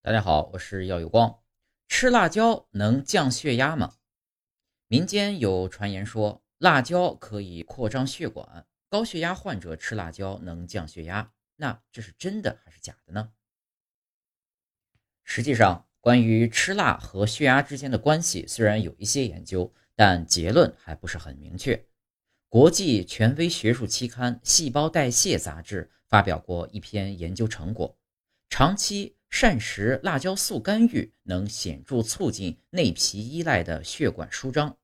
大家好，我是耀有光。吃辣椒能降血压吗？民间有传言说辣椒可以扩张血管，高血压患者吃辣椒能降血压。那这是真的还是假的呢？实际上，关于吃辣和血压之间的关系，虽然有一些研究，但结论还不是很明确。国际权威学术期刊《细胞代谢》杂志发表过一篇研究成果，长期。膳食辣椒素干预能显著促进内皮依赖的血管舒张。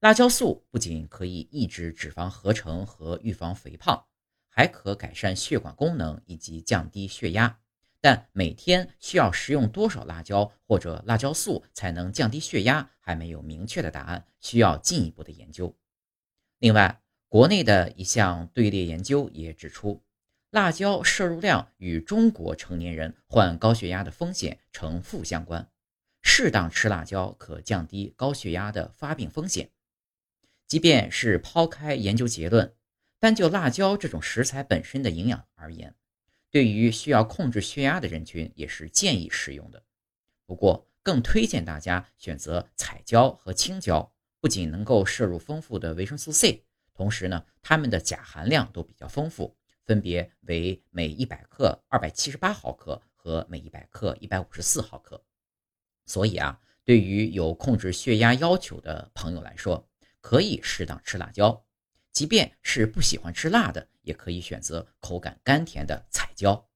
辣椒素不仅可以抑制脂肪合成和预防肥胖，还可改善血管功能以及降低血压。但每天需要食用多少辣椒或者辣椒素才能降低血压，还没有明确的答案，需要进一步的研究。另外，国内的一项队列研究也指出。辣椒摄入量与中国成年人患高血压的风险呈负相关，适当吃辣椒可降低高血压的发病风险。即便是抛开研究结论，单就辣椒这种食材本身的营养而言，对于需要控制血压的人群也是建议食用的。不过，更推荐大家选择彩椒和青椒，不仅能够摄入丰富的维生素 C，同时呢，它们的钾含量都比较丰富。分别为每一百克二百七十八毫克和每一百克一百五十四毫克，所以啊，对于有控制血压要求的朋友来说，可以适当吃辣椒；即便是不喜欢吃辣的，也可以选择口感甘甜的彩椒。